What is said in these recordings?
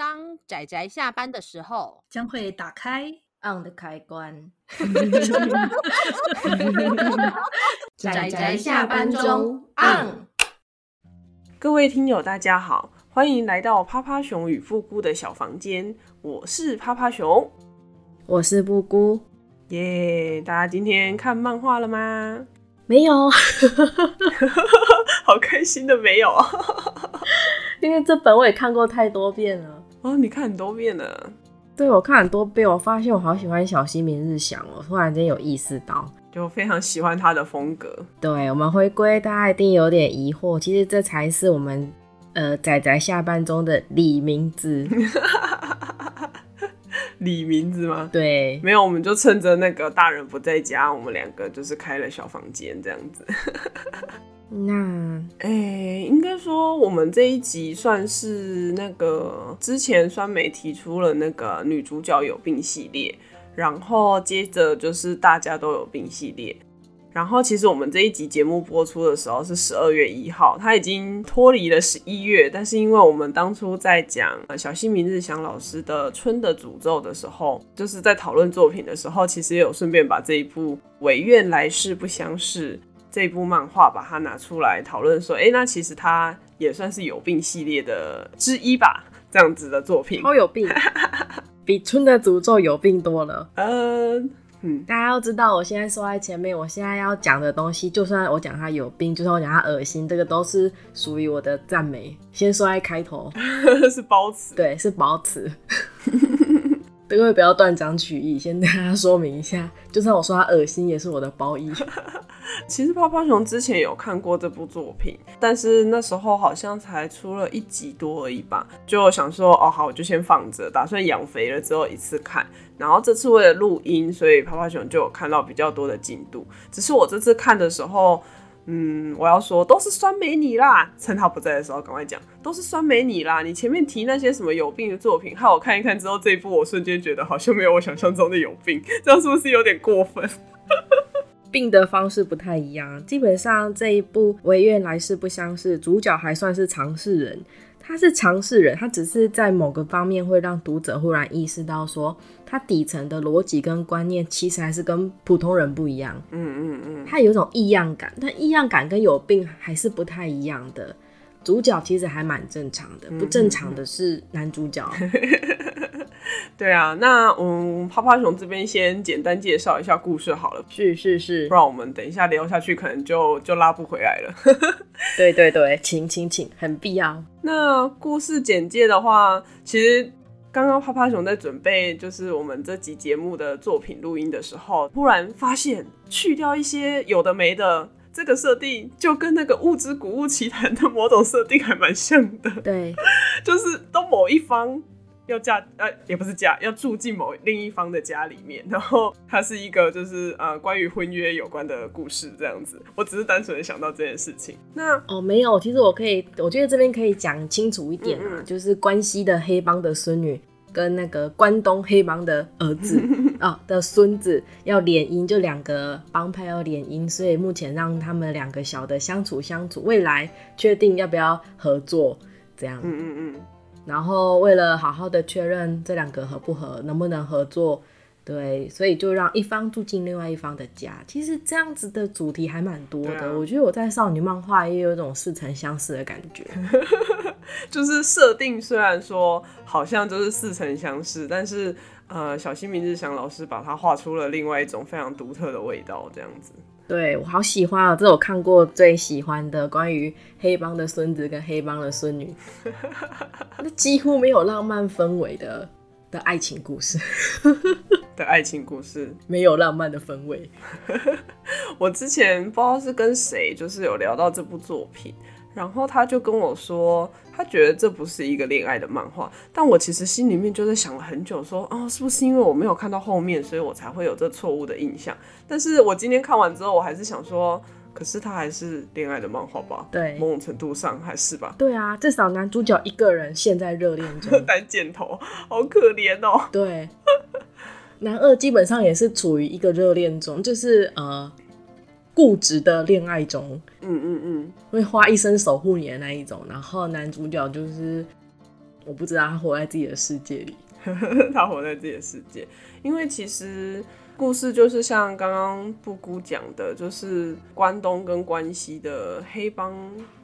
当仔仔下班的时候，将会打开 on 的开关。仔仔下班中 on。各位听友，大家好，欢迎来到趴趴熊与布姑的小房间。我是趴趴熊，我是布姑。耶！大家今天看漫画了吗？没有 好开心的没有，因为这本我也看过太多遍了。哦，你看很多遍了？对，我看很多遍，我发现我好喜欢小西明日香我，突然间有意识到，就非常喜欢他的风格。对，我们回归，大家一定有点疑惑，其实这才是我们呃仔仔下班中的李明子。李明子吗？对，没有，我们就趁着那个大人不在家，我们两个就是开了小房间这样子。那，哎、应该说我们这一集算是那个之前酸梅提出了那个女主角有病系列，然后接着就是大家都有病系列，然后其实我们这一集节目播出的时候是十二月一号，它已经脱离了十一月，但是因为我们当初在讲小西明日香老师的《春的诅咒》的时候，就是在讨论作品的时候，其实也有顺便把这一部《唯愿来世不相识》。这部漫画把它拿出来讨论，说，哎、欸，那其实它也算是有病系列的之一吧，这样子的作品。超有病，比《春的诅咒》有病多了。嗯嗯，大家要知道，我现在说在前面，我现在要讲的东西，就算我讲它有病，就算我讲它恶心，这个都是属于我的赞美。先说在开头，是褒词，对，是褒词。各位不要断章取义，先跟大家说明一下，就算我说他恶心，也是我的褒义。其实泡泡熊之前有看过这部作品，但是那时候好像才出了一集多而已吧，就想说哦好，我就先放着，打算养肥了之后一次看。然后这次为了录音，所以泡泡熊就有看到比较多的进度。只是我这次看的时候。嗯，我要说都是酸梅你啦，趁他不在的时候赶快讲，都是酸梅你啦。你前面提那些什么有病的作品，害我看一看之后，这一部我瞬间觉得好像没有我想象中的有病，这样是不是有点过分？病的方式不太一样，基本上这一部《唯愿来世不相识》，主角还算是常世人。他是尝试人，他只是在某个方面会让读者忽然意识到说，他底层的逻辑跟观念其实还是跟普通人不一样。嗯嗯嗯，他有一种异样感，但异样感跟有病还是不太一样的。主角其实还蛮正常的，不正常的是男主角。对啊，那嗯，趴趴熊这边先简单介绍一下故事好了。是是是，不然我们等一下聊下去，可能就就拉不回来了。对对对，请请请，很必要。那故事简介的话，其实刚刚趴趴熊在准备就是我们这集节目的作品录音的时候，突然发现去掉一些有的没的。这个设定就跟那个《物之古物奇谭》的某种设定还蛮像的，对，就是都某一方要嫁，呃，也不是嫁，要住进某另一方的家里面，然后它是一个就是呃关于婚约有关的故事这样子。我只是单纯的想到这件事情。那哦，没有，其实我可以，我觉得这边可以讲清楚一点啊，嗯嗯，就是关西的黑帮的孙女。跟那个关东黑帮的儿子啊、哦、的孙子要联姻，就两个帮派要联姻，所以目前让他们两个小的相处相处，未来确定要不要合作，这样。嗯嗯嗯。然后为了好好的确认这两个合不合，能不能合作。对，所以就让一方住进另外一方的家。其实这样子的主题还蛮多的。啊、我觉得我在少女漫画也有一种似曾相识的感觉。就是设定虽然说好像就是似曾相识，但是呃，小新明日香老师把它画出了另外一种非常独特的味道，这样子。对，我好喜欢啊！这是我看过最喜欢的关于黑帮的孙子跟黑帮的孙女，那几乎没有浪漫氛围的。的爱情故事，的爱情故事没有浪漫的氛围。我之前不知道是跟谁，就是有聊到这部作品，然后他就跟我说，他觉得这不是一个恋爱的漫画。但我其实心里面就在想了很久，说，哦，是不是因为我没有看到后面，所以我才会有这错误的印象？但是我今天看完之后，我还是想说。可是他还是恋爱的漫画吧？对，某种程度上还是吧。对啊，至少男主角一个人现在热恋中，单箭头，好可怜哦。对，男二基本上也是处于一个热恋中，就是呃固执的恋爱中。嗯嗯嗯，会花一生守护你的那一种。然后男主角就是我不知道他活在自己的世界里。他活在自己的世界，因为其实故事就是像刚刚布姑讲的，就是关东跟关西的黑帮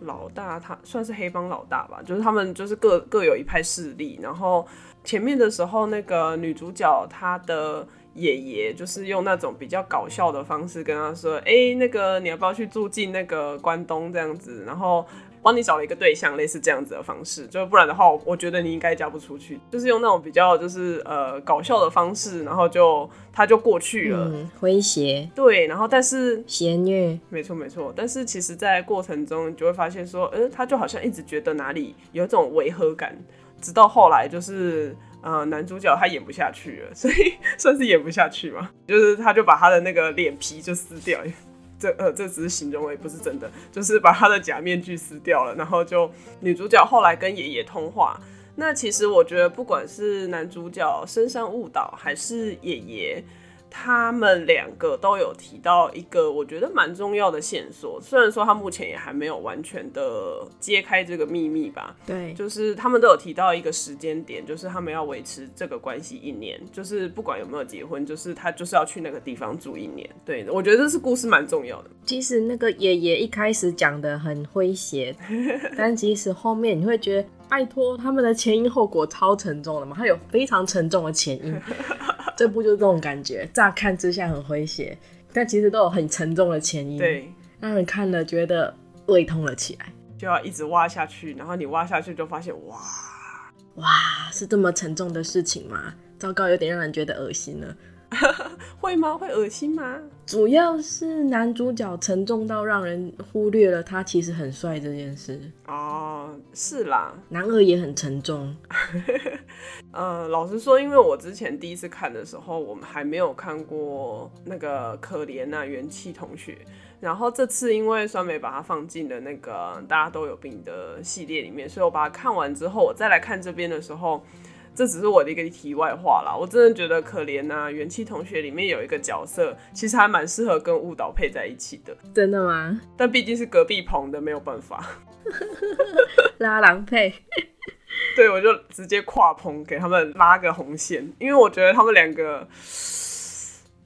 老大，他算是黑帮老大吧，就是他们就是各各有一派势力。然后前面的时候，那个女主角她的爷爷就是用那种比较搞笑的方式跟她说：“哎、那个你要不要去住进那个关东这样子？”然后。帮你找了一个对象，类似这样子的方式，就不然的话，我觉得你应该嫁不出去。就是用那种比较就是呃搞笑的方式，然后就他就过去了，嗯、诙谐。对，然后但是邪虐，没错没错。但是其实，在过程中你就会发现说，呃，他就好像一直觉得哪里有一种违和感，直到后来就是呃男主角他演不下去了，所以 算是演不下去嘛，就是他就把他的那个脸皮就撕掉。这呃，这只是形容，也不是真的，就是把他的假面具撕掉了，然后就女主角后来跟爷爷通话。那其实我觉得，不管是男主角深山误导，还是爷爷。他们两个都有提到一个我觉得蛮重要的线索，虽然说他目前也还没有完全的揭开这个秘密吧。对，就是他们都有提到一个时间点，就是他们要维持这个关系一年，就是不管有没有结婚，就是他就是要去那个地方住一年。对，我觉得这是故事蛮重要的。其实那个爷爷一开始讲的很诙谐，但其实后面你会觉得，拜托，他们的前因后果超沉重的嘛，他有非常沉重的前因。这部就是这种感觉，乍看之下很诙谐，但其实都有很沉重的前因，对，让人看了觉得胃痛了起来，就要一直挖下去，然后你挖下去就发现，哇哇，是这么沉重的事情吗？糟糕，有点让人觉得恶心了。会吗？会恶心吗？主要是男主角沉重到让人忽略了他其实很帅这件事。哦，是啦，男二也很沉重。呃，老实说，因为我之前第一次看的时候，我们还没有看过那个可怜啊元气同学。然后这次因为酸梅把它放进了那个大家都有病的系列里面，所以我把它看完之后，我再来看这边的时候。这只是我的一个题外话啦，我真的觉得可怜啊，元气同学里面有一个角色，其实还蛮适合跟误导配在一起的。真的吗？但毕竟是隔壁棚的，没有办法。拉郎配。对，我就直接跨棚给他们拉个红线，因为我觉得他们两个。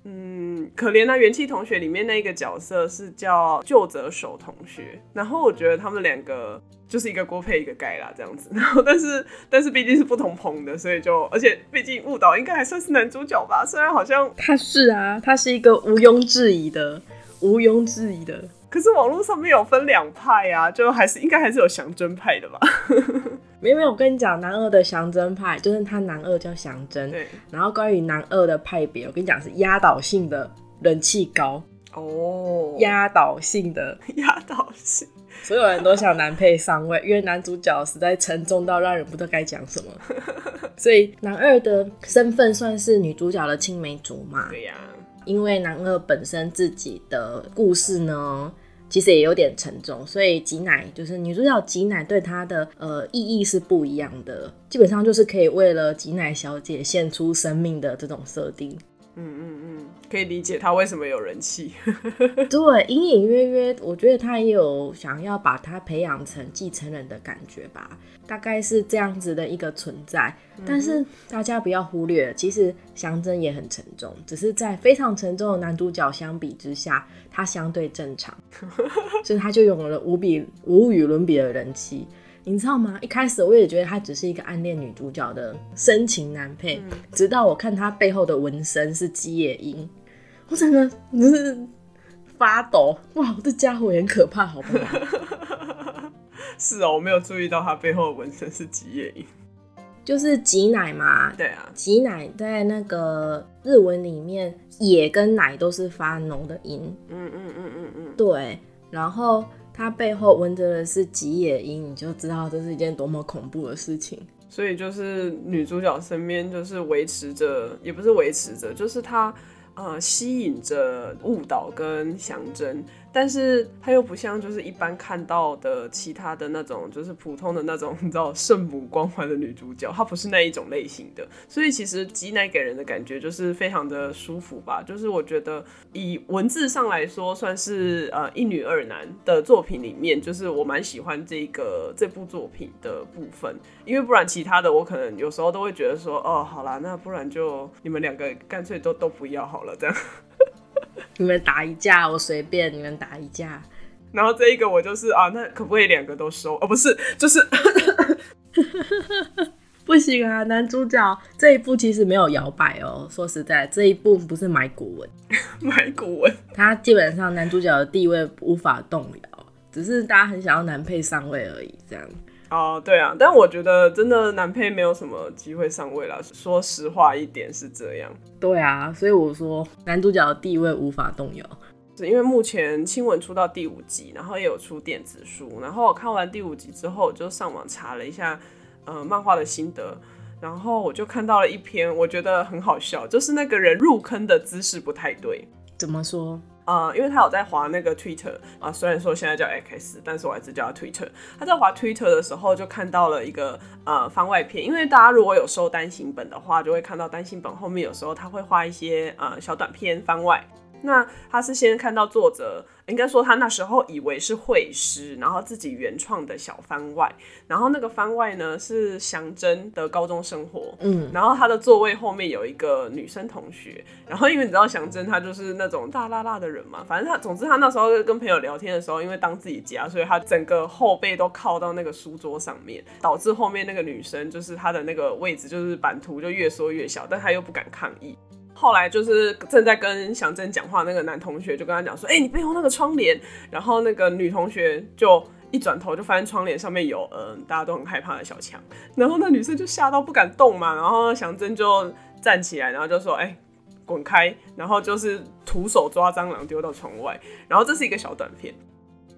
嗯，可怜的元气同学里面那一个角色是叫旧泽守同学，然后我觉得他们两个就是一个锅配一个盖啦，这样子。然后但是 但是毕竟是不同棚的，所以就而且毕竟误导应该还算是男主角吧，虽然好像他是啊，他是一个毋庸置疑的，毋庸置疑的。可是网络上面有分两派啊，就还是应该还是有祥真派的吧。没有没有，我跟你讲，男二的祥真派就是他男二叫祥真，对。然后关于男二的派别，我跟你讲是压倒性的人气高哦，压倒性的 压倒性，所有人都想男配上位，因为男主角实在沉重到让人不知道该讲什么，所以男二的身份算是女主角的青梅竹马。对呀、啊，因为男二本身自己的故事呢。其实也有点沉重，所以挤奶就是女主角挤奶对她的呃意义是不一样的，基本上就是可以为了挤奶小姐献出生命的这种设定。嗯嗯嗯，可以理解他为什么有人气。对，隐隐约约，我觉得他也有想要把他培养成继承人的感觉吧。大概是这样子的一个存在，但是大家不要忽略，其实祥真也很沉重，只是在非常沉重的男主角相比之下，他相对正常，所以他就拥有了无比无与伦比的人气，你知道吗？一开始我也觉得他只是一个暗恋女主角的深情男配，直到我看他背后的纹身是吉野樱，我整个是发抖，哇，这家伙也很可怕，好不好？是哦，我没有注意到他背后的纹身是吉野樱，就是吉奶嘛。对啊，吉奶在那个日文里面，野跟奶都是发浓的音。嗯嗯嗯嗯嗯，对。然后他背后纹着的是吉野樱，你就知道这是一件多么恐怖的事情。所以就是女主角身边就是维持着，也不是维持着，就是她。呃，吸引着误导跟祥真，但是他又不像就是一般看到的其他的那种，就是普通的那种 你知道圣母光环的女主角，她不是那一种类型的。所以其实吉乃给人的感觉就是非常的舒服吧。就是我觉得以文字上来说，算是呃一女二男的作品里面，就是我蛮喜欢这个这部作品的部分。因为不然其他的我可能有时候都会觉得说，哦，好啦，那不然就你们两个干脆都都不要好了，这样。你们打一架，我随便。你们打一架，然后这一个我就是啊，那可不可以两个都收？哦，不是，就是 不行啊！男主角这一部其实没有摇摆哦。说实在，这一部不是买古文，买古文，他基本上男主角的地位无法动摇，只是大家很想要男配上位而已，这样。哦，对啊，但我觉得真的男配没有什么机会上位了。说实话一点是这样。对啊，所以我说男主角的地位无法动摇，是因为目前新闻出到第五集，然后也有出电子书，然后我看完第五集之后，我就上网查了一下，呃，漫画的心得，然后我就看到了一篇，我觉得很好笑，就是那个人入坑的姿势不太对。怎么说？呃，因为他有在滑那个 Twitter 啊、虽然说现在叫 X，但是我还是叫他 Twitter。他在滑 Twitter 的时候，就看到了一个呃番外篇。因为大家如果有收单行本的话，就会看到单行本后面有时候他会画一些呃小短片番外。那他是先看到作者，应该说他那时候以为是绘师，然后自己原创的小番外，然后那个番外呢是祥真的高中生活，嗯，然后他的座位后面有一个女生同学，然后因为你知道祥真他就是那种大辣辣的人嘛，反正他总之他那时候跟朋友聊天的时候，因为当自己家，所以他整个后背都靠到那个书桌上面，导致后面那个女生就是他的那个位置就是版图就越缩越小，但他又不敢抗议。后来就是正在跟祥珍讲话，那个男同学就跟他讲说：“哎、欸，你背后那个窗帘。”然后那个女同学就一转头就发现窗帘上面有嗯大家都很害怕的小强，然后那女生就吓到不敢动嘛。然后祥珍就站起来，然后就说：“哎、欸，滚开！”然后就是徒手抓蟑螂丢到窗外。然后这是一个小短片。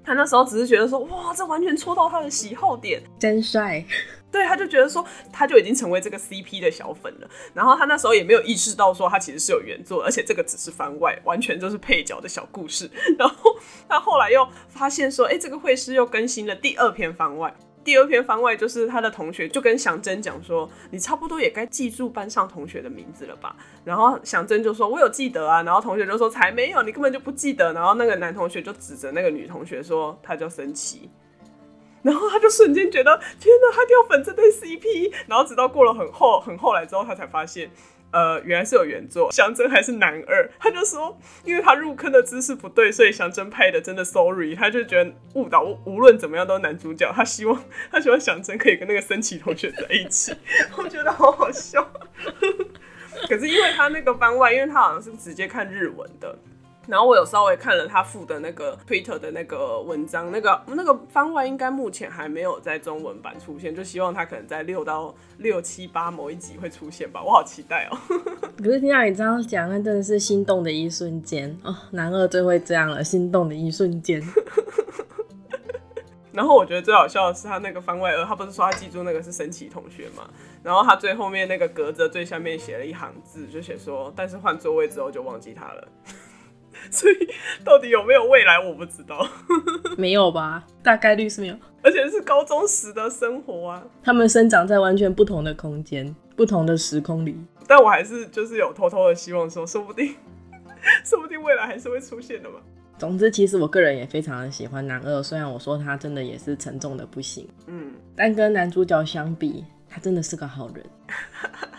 他那时候只是觉得说：“哇，这完全戳到他的喜好点，真帅。”对，他就觉得说，他就已经成为这个 CP 的小粉了。然后他那时候也没有意识到说，他其实是有原作，而且这个只是番外，完全就是配角的小故事。然后他后来又发现说，哎，这个会师又更新了第二篇番外。第二篇番外就是他的同学就跟祥真讲说，你差不多也该记住班上同学的名字了吧？然后祥真就说，我有记得啊。然后同学就说，才没有，你根本就不记得。然后那个男同学就指着那个女同学说，他叫森崎。然后他就瞬间觉得天哪，他掉粉这对 CP。然后直到过了很后很后来之后，他才发现，呃，原来是有原作，祥真还是男二。他就说，因为他入坑的姿势不对，所以祥真拍的真的 sorry。他就觉得误导，无论怎么样都是男主角。他希望 他希望祥真可以跟那个森崎同学在一起。我觉得好好笑。可是因为他那个番外，因为他好像是直接看日文的。然后我有稍微看了他附的那个 Twitter 的那个文章，那个那个番外应该目前还没有在中文版出现，就希望他可能在六到六七八某一集会出现吧，我好期待哦。可是听到你这样讲，那真的是心动的一瞬间哦，男二最会这样了，心动的一瞬间。然后我觉得最好笑的是他那个番外二，他不是说他记住那个是神奇同学嘛？然后他最后面那个格子最下面写了一行字，就写说，但是换座位之后就忘记他了。所以到底有没有未来，我不知道。没有吧？大概率是没有。而且是高中时的生活啊，他们生长在完全不同的空间、不同的时空里。但我还是就是有偷偷的希望说，说不定，说不定未来还是会出现的嘛。总之，其实我个人也非常的喜欢男二，虽然我说他真的也是沉重的不行，嗯，但跟男主角相比，他真的是个好人。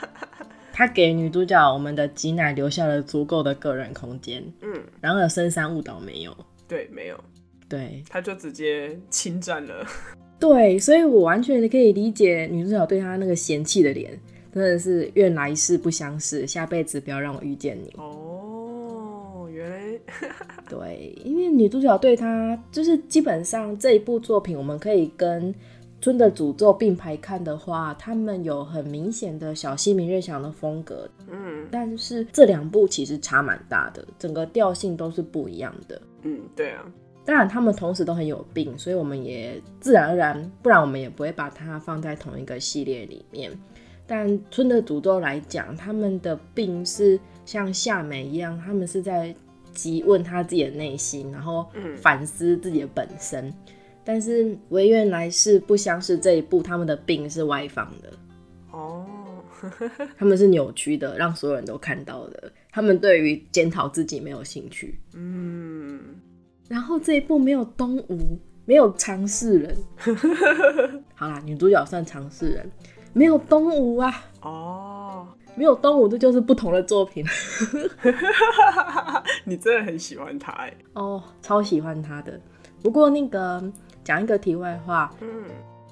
他给女主角我们的吉乃留下了足够的个人空间，嗯，然而深山雾岛没有，对，没有，对，他就直接侵占了，对，所以我完全可以理解女主角对他那个嫌弃的脸，真的是愿来世不相识，下辈子不要让我遇见你。哦，原来，对，因为女主角对他就是基本上这一部作品，我们可以跟。春的诅咒并排看的话，他们有很明显的小西明瑞祥的风格，嗯，但是这两部其实差蛮大的，整个调性都是不一样的，嗯，对啊，当然他们同时都很有病，所以我们也自然而然，不然我们也不会把它放在同一个系列里面。但村的诅咒来讲，他们的病是像夏美一样，他们是在急问他自己的内心，然后反思自己的本身。嗯、但是唯愿来世不相识这一部，他们的病是外放的哦，他们是扭曲的，让所有人都看到的。他们对于检讨自己没有兴趣。嗯，然后这一部没有东吴，没有常世人。好啦，女主角算常世人，没有东吴啊。哦。没有东吴，这就是不同的作品。你真的很喜欢他哎？哦，超喜欢他的。不过那个讲一个题外话，嗯，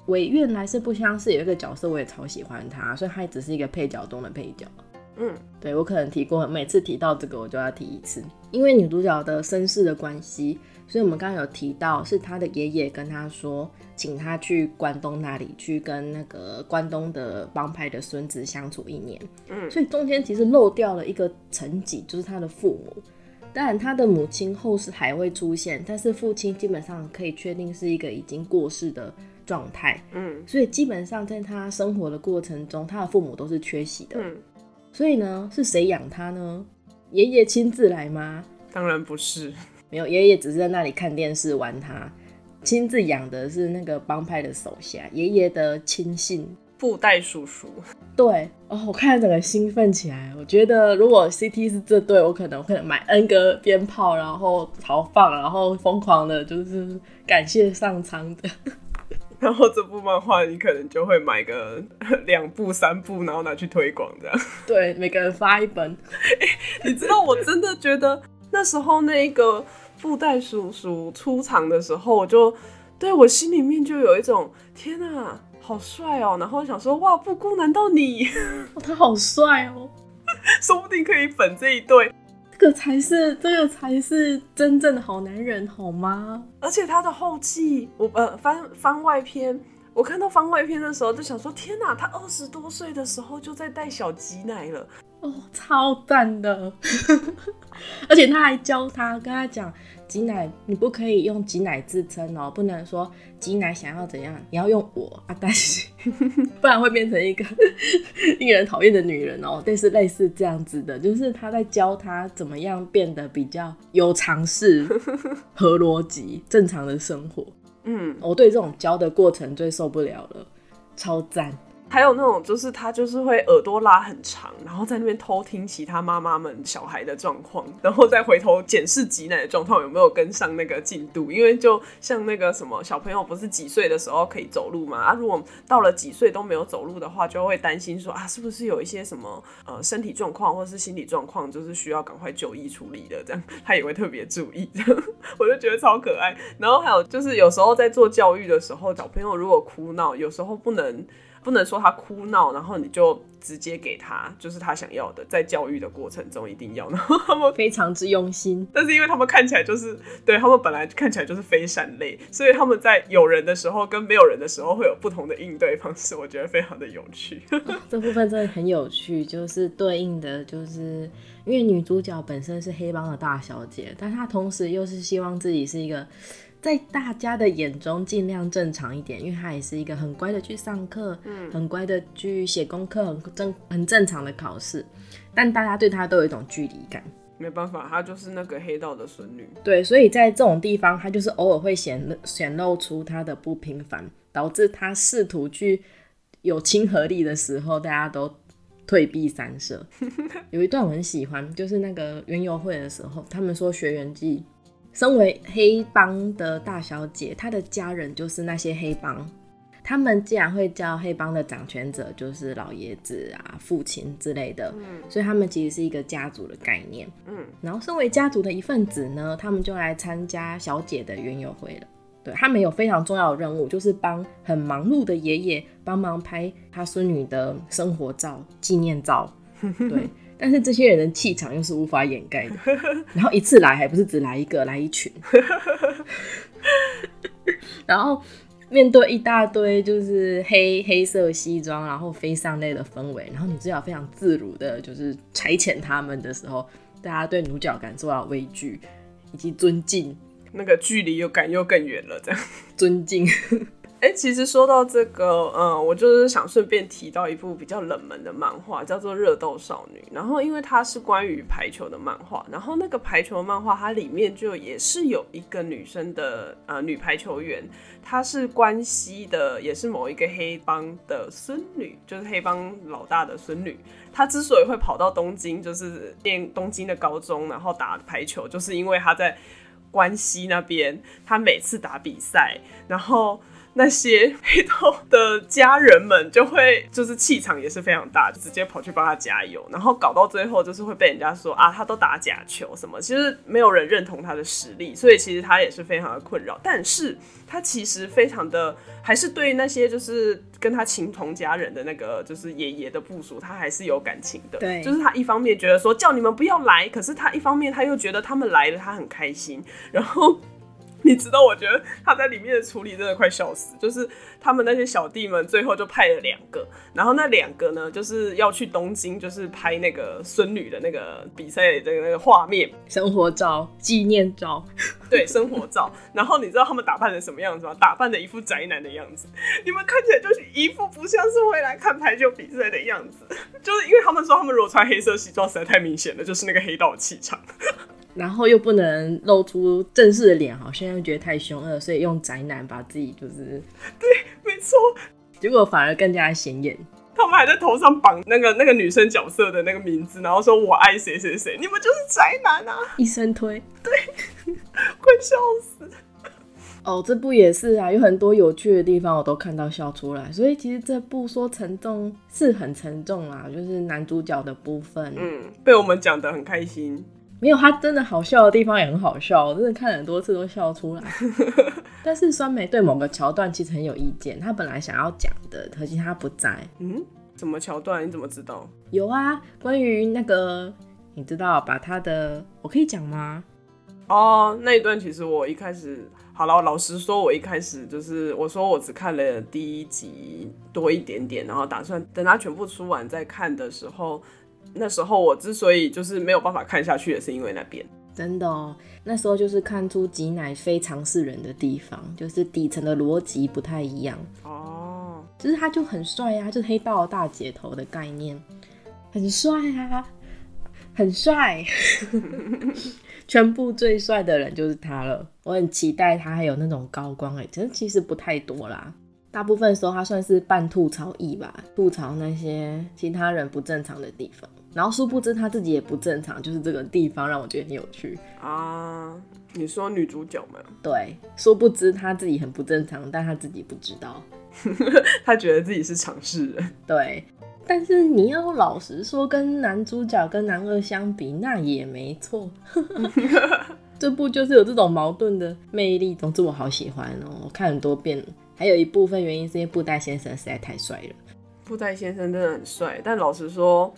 唯愿来是不相识有一个角色，我也超喜欢他，所以他也只是一个配角中的配角。嗯，对，我可能提过，每次提到这个我就要提一次，因为女主角的身世的关系，所以我们刚刚有提到是她的爷爷跟她说。请他去关东那里去跟那个关东的帮派的孙子相处一年，嗯，所以中间其实漏掉了一个层级，就是他的父母。当然，他的母亲后世还会出现，但是父亲基本上可以确定是一个已经过世的状态，嗯，所以基本上在他生活的过程中，他的父母都是缺席的，嗯，所以呢，是谁养他呢？爷爷亲自来吗？当然不是，没有，爷爷只是在那里看电视玩他。亲自养的是那个帮派的手下，爷爷的亲信布袋叔叔。对哦，我看了整个兴奋起来。我觉得如果 CT 是这对，我可能会买 N 个鞭炮，然后豪放，然后疯狂的，就是感谢上苍的。然后这部漫画你可能就会买个 两部、三部，然后拿去推广这样。对，每个人发一本。欸，你知道，我真的觉得那时候那个。布袋叔叔出场的时候，我就对我心里面就有一种天啊，好帅哦！然后想说哇，布姑难道你？哦，他好帅哦，说不定可以粉这一对，这个才是这个才是真正的好男人，好吗？而且他的后记，我呃番番外篇，我看到番外篇的时候就想说天哪，他二十多岁的时候就在带小吉奶了。哦，超赞的！而且他还教他，跟他讲，吉乃你不可以用挤奶自称哦，不能说挤奶想要怎样，你要用我啊，但是 不然会变成一个 令人讨厌的女人哦。但是类似这样子的，就是他在教他怎么样变得比较有常识、合逻辑、正常的生活。嗯，我对这种教的过程最受不了了，超赞。还有那种，就是他就是会耳朵拉很长，然后在那边偷听其他妈妈们小孩的状况，然后再回头检视挤奶的状况有没有跟上那个进度。因为就像那个什么小朋友不是几岁的时候可以走路嘛？啊，如果到了几岁都没有走路的话，就会担心说啊，是不是有一些什么呃身体状况或是心理状况，就是需要赶快就医处理的。这样他也会特别注意，我就觉得超可爱。然后还有就是有时候在做教育的时候，小朋友如果哭闹，有时候不能。不能说他哭闹，然后你就直接给他，就是他想要的，在教育的过程中一定要。然后他们非常之用心，但是因为他们看起来就是，对，他们本来看起来就是非善类，所以他们在有人的时候跟没有人的时候会有不同的应对方式，我觉得非常的有趣。哦，这部分真的很有趣，就是对应的就是因为女主角本身是黑帮的大小姐，但她同时又是希望自己是一个。在大家的眼中尽量正常一点，因为他也是一个很乖的去上课，嗯，很乖的去写功课，很正很正常的考试，但大家对他都有一种距离感。没办法，他就是那个黑道的孙女。对，所以在这种地方，他就是偶尔会显显露出他的不平凡，导致他试图去有亲和力的时候，大家都退避三舍。有一段我很喜欢，就是那个园游会的时候，他们说学员记。身为黑帮的大小姐，她的家人就是那些黑帮。他们既然会叫黑帮的掌权者，就是老爷子啊、父亲之类的，嗯，所以他们其实是一个家族的概念。嗯，然后身为家族的一份子呢，他们就来参加小姐的园游会了。对，他们有非常重要的任务，就是帮很忙碌的爷爷帮忙拍他孙女的生活照、纪念照。对。但是这些人的气场又是无法掩盖的，然后一次来还不是只来一个，来一群，然后面对一大堆就是黑黑色西装，然后非上类的氛围，然后女主角非常自如的，就是差遣他们的时候，大家对女主角感受到畏惧以及尊敬，那个距离又感又更远了，这样。尊敬。哎、其实说到这个，嗯，我就是想顺便提到一部比较冷门的漫画，叫做《热斗少女》。然后，因为它是关于排球的漫画，然后那个排球的漫画，它里面就也是有一个女生的呃女排球员，她是关西的，也是某一个黑帮的孙女，就是黑帮老大的孙女。她之所以会跑到东京，就是念东京的高中，然后打排球，就是因为她在关西那边，她每次打比赛，然后。那些黑道的家人们就会，就是气场也是非常大，就直接跑去帮他加油，然后搞到最后就是会被人家说啊，他都打假球什么，其实没有人认同他的实力，所以其实他也是非常的困扰。但是他其实非常的，还是对那些就是跟他情同家人的那个就是爷爷的部属，他还是有感情的。对，就是他一方面觉得说叫你们不要来，可是他一方面他又觉得他们来了，他很开心，然后。你知道，我觉得他在里面的处理真的快笑死。就是他们那些小弟们最后就派了两个，然后那两个呢，就是要去东京，就是拍那个孙女的那个比赛的那个画面、生活照、纪念照，对，生活照。然后你知道他们打扮成什么样子吗？打扮的一副宅男的样子，你们看起来就是一副不像是会来看排球比赛的样子。就是因为他们说，他们如果穿黑色西装实在太明显了，就是那个黑道气场。然后又不能露出正式的脸，好像又觉得太凶恶，所以用宅男把自己就是对，没错，结果反而更加显眼。他们还在头上绑那个那个女生角色的那个名字，然后说我爱谁谁谁，你们就是宅男啊！一生推，对，快笑死。哦，这部也是啊，有很多有趣的地方我都看到笑出来，所以其实这部说沉重是很沉重啊，就是男主角的部分，嗯，被我们讲得很开心。没有，他真的好笑的地方也很好笑，我真的看了很多次都笑出来。但是酸梅对某个桥段其实很有意见，他本来想要讲的，可惜他不在。嗯，什么桥段？你怎么知道？有啊，关于那个，你知道把他的，我可以讲吗？哦，那一段其实我一开始，好了，老实说，我一开始就是我说我只看了第一集多一点点，然后打算等他全部出完再看的时候。那时候我之所以就是没有办法看下去，也是因为那边真的哦。那时候就是看出挤奶非常是人的地方，就是底层的逻辑不太一样哦。就是他就很帅啊，就是黑道大姐头的概念，很帅啊，很帅。全部最帅的人就是他了，我很期待他还有那种高光哎，其实其实不太多啦。大部分的时候他算是半吐槽役吧，吐槽那些其他人不正常的地方。然后殊不知他自己也不正常，就是这个地方让我觉得很有趣啊。你说女主角吗？对，殊不知他自己很不正常，但他自己不知道，他觉得自己是常识人。对，但是你要老实说，跟男主角跟男二相比，那也没错。这部就是有这种矛盾的魅力，总之我好喜欢哦，我看很多遍。还有一部分原因是因为布袋先生实在太帅了。布袋先生真的很帅，但老实说。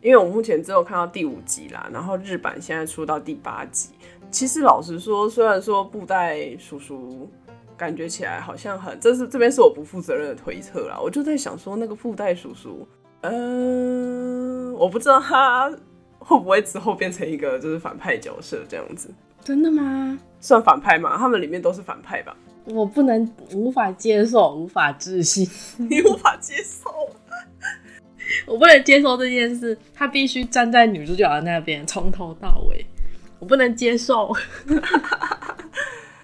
因为我目前只有看到第五集啦，然后日版现在出到第八集。其实老实说，虽然说布袋叔叔感觉起来好像很，这是这边是我不负责任的推测啦。我就在想说，那个布袋叔叔，嗯、呃，我不知道他会不会之后变成一个就是反派角色这样子。真的吗？算反派吗？他们里面都是反派吧？我不能，无法接受，无法置信。你无法接受？我不能接受这件事，他必须站在女主角的那边，从头到尾，我不能接受。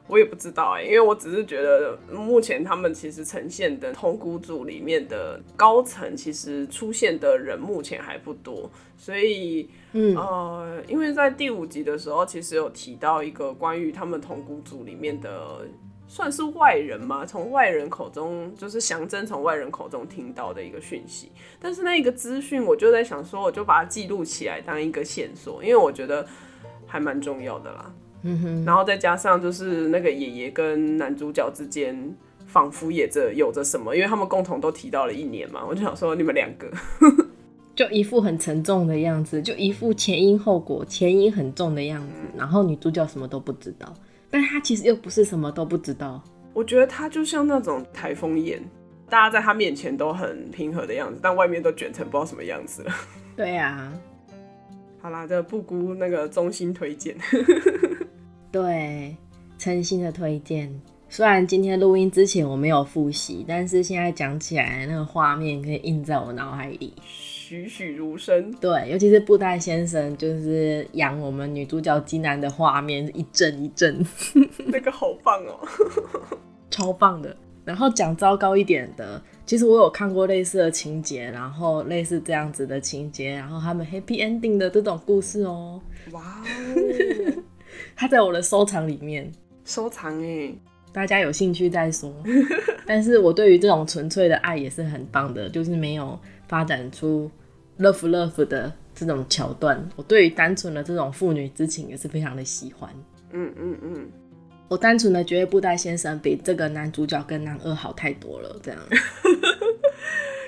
我也不知道哎、欸，因为我只是觉得目前他们其实呈现的同股组里面的高层，其实出现的人目前还不多，所以，嗯呃，因为在第五集的时候，其实有提到一个关于他们同股组里面的。算是外人吗？从外人口中，就是祥真从外人口中听到的一个讯息。但是那一个资讯，我就在想说，我就把它记录起来当一个线索，因为我觉得还蛮重要的啦。嗯哼。然后再加上就是那个爷爷跟男主角之间，仿佛也着有着什么，因为他们共同都提到了一年嘛。我就想说，你们两个 就一副很沉重的样子，就一副前因后果、前因很重的样子。然后女主角什么都不知道。但他其实又不是什么都不知道，我觉得他就像那种台风眼，大家在他面前都很平和的样子，但外面都卷成不知道什么样子了。对呀、啊，好啦，这不辜那个衷心推荐，对，诚心的推荐，虽然今天录音之前我没有复习，但是现在讲起来那个画面可以印在我脑海里，栩栩如生。对，尤其是布袋先生就是养我们女主角金南的画面，一阵一阵，那个好棒哦，超棒的。然后讲糟糕一点的，其实我有看过类似的情节，然后类似这样子的情节，然后他们 happy ending 的这种故事哦。哇哦，它在我的收藏里面，收藏哎。大家有兴趣再说，但是我对于这种纯粹的爱也是很棒的，就是没有发展出 love love 的这种桥段。我对于单纯的这种父女之情也是非常的喜欢。嗯嗯嗯，我单纯的觉得布袋先生比这个男主角跟男二好太多了，这样。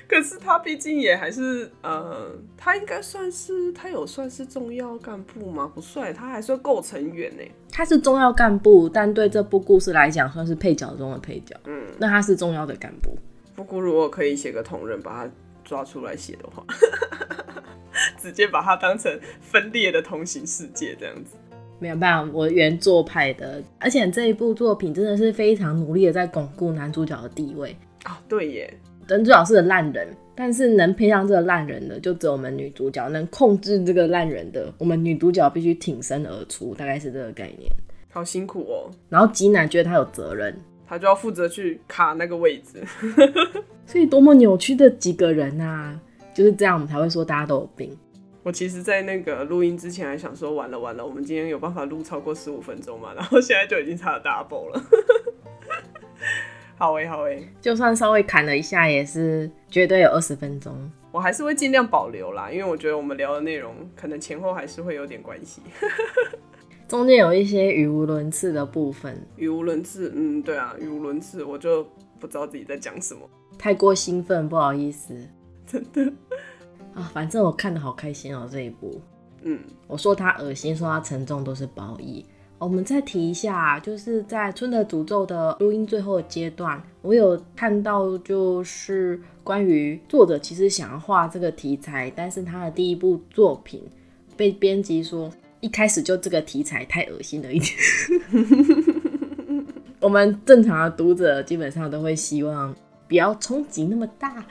可是他毕竟也还是，呃，他应该算是他有算是重要干部吗？不算，他还算构成员呢。他是重要干部，但对这部故事来讲算是配角中的配角。嗯，那他是重要的干部。不过如果可以写个同人把他抓出来写的话，直接把它当成分裂的同行世界这样子。没有办法，我原作派的，而且这一部作品真的是非常努力的在巩固男主角的地位啊。哦，对耶。男主角是个烂人，但是能配上这个烂人的，就只有我们女主角能控制这个烂人的。我们女主角必须挺身而出，大概是这个概念。好辛苦哦。然后吉乃觉得他有责任，他就要负责去卡那个位置。所以多么扭曲的几个人啊！就是这样，我们才会说大家都有病。我其实，在那个录音之前还想说，完了完了，我们今天有办法录超过十五分钟嘛？然后现在就已经差了 double 了。好诶，好诶，就算稍微砍了一下，也是绝对有二十分钟。我还是会尽量保留啦，因为我觉得我们聊的内容可能前后还是会有点关系。中间有一些语无伦次的部分，语无伦次，嗯，对啊，语无伦次，我就不知道自己在讲什么，太过兴奋，不好意思，真的。啊，反正我看的好开心哦，这一部，嗯，我说他恶心，说他沉重，都是褒义。我们再提一下，就是在《春的诅咒》的录音最后的阶段，我有看到，就是关于作者其实想要画这个题材，但是他的第一部作品被编辑说一开始就这个题材太恶心了一点。我们正常的读者基本上都会希望不要冲击那么大，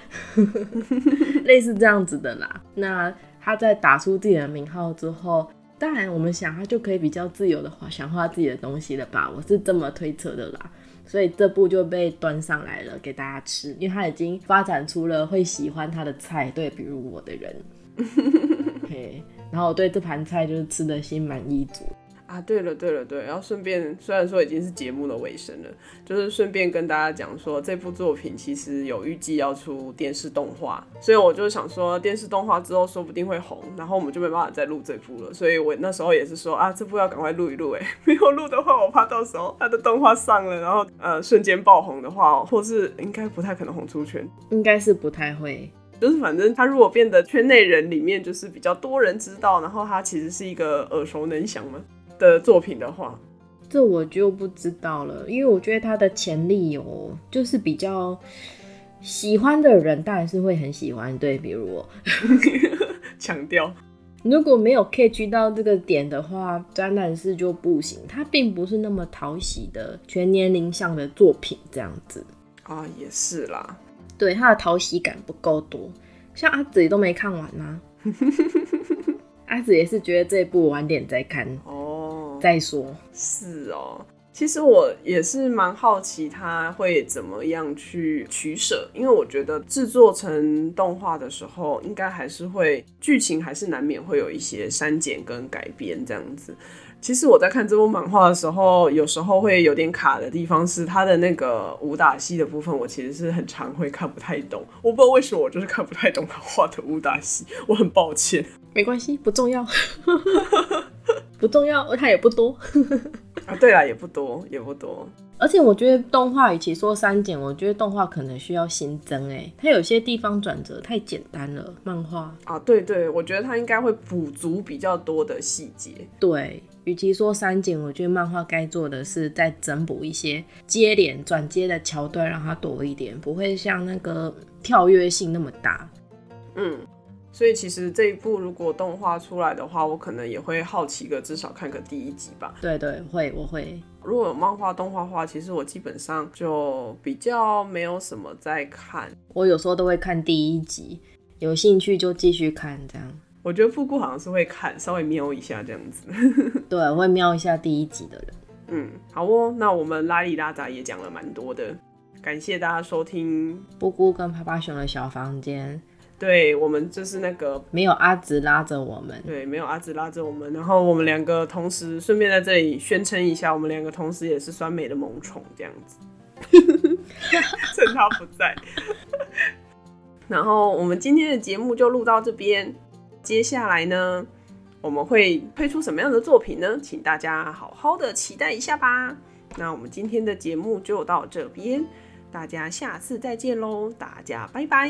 类似这样子的啦。那他在打出自己的名号之后。当然，我们想他就可以比较自由的画，想画自己的东西了吧？我是这么推测的啦。所以这部就被端上来了给大家吃，因为他已经发展出了会喜欢他的菜，对，比如我的人。嘿，然后我对这盘菜就是吃的心满意足。啊，对了对了对，然后顺便虽然说已经是节目的尾声了，就是顺便跟大家讲说，这部作品其实有预计要出电视动画，所以我就想说电视动画之后说不定会红，然后我们就没办法再录这部了，所以我那时候也是说啊，这部要赶快录一录，哎，没有录的话，我怕到时候它的动画上了，然后呃瞬间爆红的话，或是应该不太可能红出圈，应该是不太会，就是反正他如果变得圈内人里面就是比较多人知道，然后他其实是一个耳熟能详嘛。的作品的话，这我就不知道了，因为我觉得他的潜力有，就是比较喜欢的人当然是会很喜欢，对，比如我 强调，如果没有 catch 到这个点的话，展览是就不行。他并不是那么讨喜的全年龄向的作品，这样子啊，也是啦，对，他的讨喜感不够多，像阿紫也都没看完呢、啊，阿紫也是觉得这一部晚点再看哦。再说，是哦，其实我也是蛮好奇他会怎么样去取舍，因为我觉得制作成动画的时候，应该还是会剧情还是难免会有一些删减跟改编这样子。其实我在看这部漫画的时候，有时候会有点卡的地方是他的那个武打戏的部分，我其实是很常会看不太懂。我不知道为什么，我就是看不太懂他画的武打戏，我很抱歉。没关系，不重要。不重要，它也不多啊。对啊，也不多，也不多。而且我觉得动画与其说删减，我觉得动画可能需要新增。哎，它有些地方转折太简单了。漫画啊，对对，我觉得它应该会补足比较多的细节。对，与其说删减，我觉得漫画该做的是再增补一些接连转接的桥段，让它多一点，不会像那个跳跃性那么大。嗯。所以其实这一部如果动画出来的话，我可能也会好奇个至少看个第一集吧。对对，会我会。如果有漫画动画的话，其实我基本上就比较没有什么在看。我有时候都会看第一集，有兴趣就继续看这样。我觉得布布好像是会看，稍微瞄一下这样子。对，我会瞄一下第一集的人。嗯，好哦，那我们拉里拉杂也讲了蛮多的，感谢大家收听布布跟趴趴熊的小房间。对，我们就是那个没有阿紫拉着我们，对，没有阿紫拉着我们，然后我们两个同时顺便在这里宣称一下，我们两个同时也是酸梅的萌宠，这样子，趁他不在。然后我们今天的节目就录到这边，接下来呢，我们会推出什么样的作品呢？请大家好好的期待一下吧。那我们今天的节目就到这边，大家下次再见喽，大家拜拜。